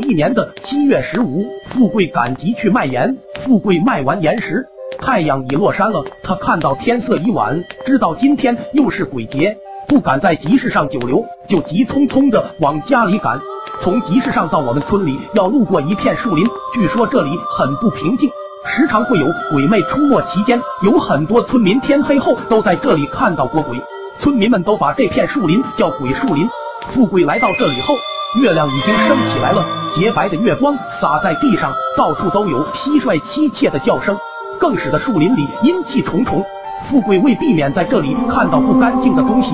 一年的七月十五，富贵赶集去卖盐。富贵卖完盐时，太阳已落山了。他看到天色已晚，知道今天又是鬼节，不敢在集市上久留，就急匆匆的往家里赶。从集市上到我们村里，要路过一片树林，据说这里很不平静，时常会有鬼魅出没。期间，有很多村民天黑后都在这里看到过鬼，村民们都把这片树林叫鬼树林。富贵来到这里后。月亮已经升起来了，洁白的月光洒在地上，到处都有蟋蟀凄切的叫声，更使得树林里阴气重重。富贵为避免在这里看到不干净的东西，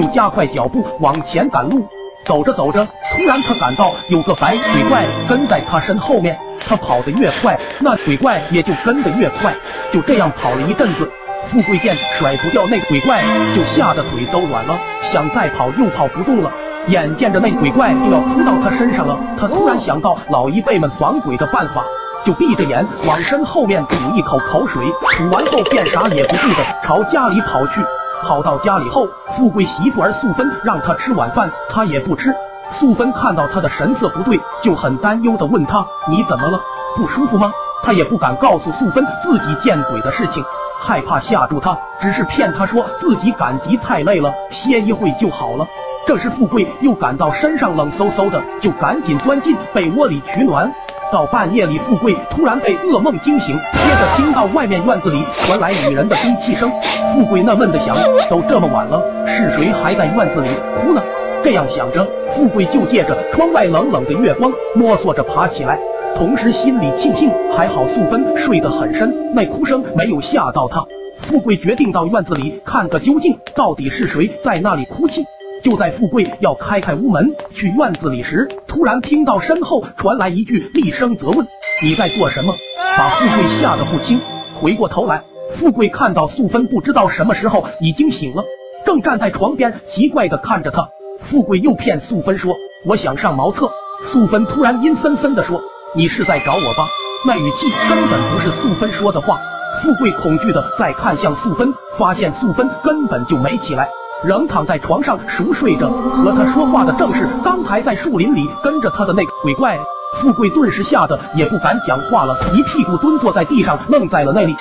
就加快脚步往前赶路。走着走着，突然他感到有个白鬼怪跟在他身后面，他跑得越快，那鬼怪也就跟得越快。就这样跑了一阵子，富贵见甩不掉那鬼怪，就吓得腿都软了，想再跑又跑不动了。眼见着那鬼怪就要扑到他身上了，他突然想到老一辈们防鬼的办法，就闭着眼往身后面吐一口口水，吐完后便啥也不顾的朝家里跑去。跑到家里后，富贵媳妇儿素芬让他吃晚饭，他也不吃。素芬看到他的神色不对，就很担忧的问他：“你怎么了？不舒服吗？”他也不敢告诉素芬自己见鬼的事情，害怕吓住他，只是骗他说自己赶集太累了，歇一会就好了。这时，富贵又感到身上冷飕飕的，就赶紧钻进被窝里取暖。到半夜里，富贵突然被噩梦惊醒，接着听到外面院子里传来女人的低泣声。富贵纳闷的想：都这么晚了，是谁还在院子里哭呢？这样想着，富贵就借着窗外冷冷的月光，摸索着爬起来，同时心里庆幸还好素芬睡得很深，那哭声没有吓到他。富贵决定到院子里看个究竟，到底是谁在那里哭泣。就在富贵要开开屋门去院子里时，突然听到身后传来一句厉声责问：“你在做什么？”把富贵吓得不轻。回过头来，富贵看到素芬不知道什么时候已经醒了，正站在床边奇怪的看着他。富贵又骗素芬说：“我想上茅厕。”素芬突然阴森森的说：“你是在找我吧？”那语气根本不是素芬说的话。富贵恐惧的再看向素芬，发现素芬根本就没起来。仍躺在床上熟睡着，和他说话的正是刚才在树林里跟着他的那个鬼怪。富贵顿时吓得也不敢讲话了，一屁股蹲坐在地上，愣在了那里。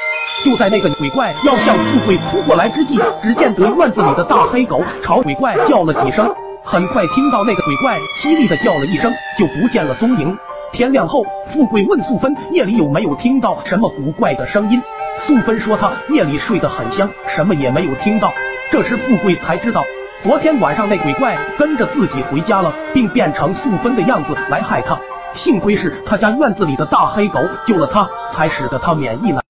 就在那个鬼怪要向富贵扑过来之际，只见得院子里的大黑狗朝鬼怪叫了几声，很快听到那个鬼怪凄厉的叫了一声，就不见了踪影。天亮后，富贵问素芬夜里有没有听到什么古怪的声音，素芬说她夜里睡得很香，什么也没有听到。这时，富贵才知道，昨天晚上那鬼怪跟着自己回家了，并变成素芬的样子来害他。幸亏是他家院子里的大黑狗救了他，才使得他免疫了。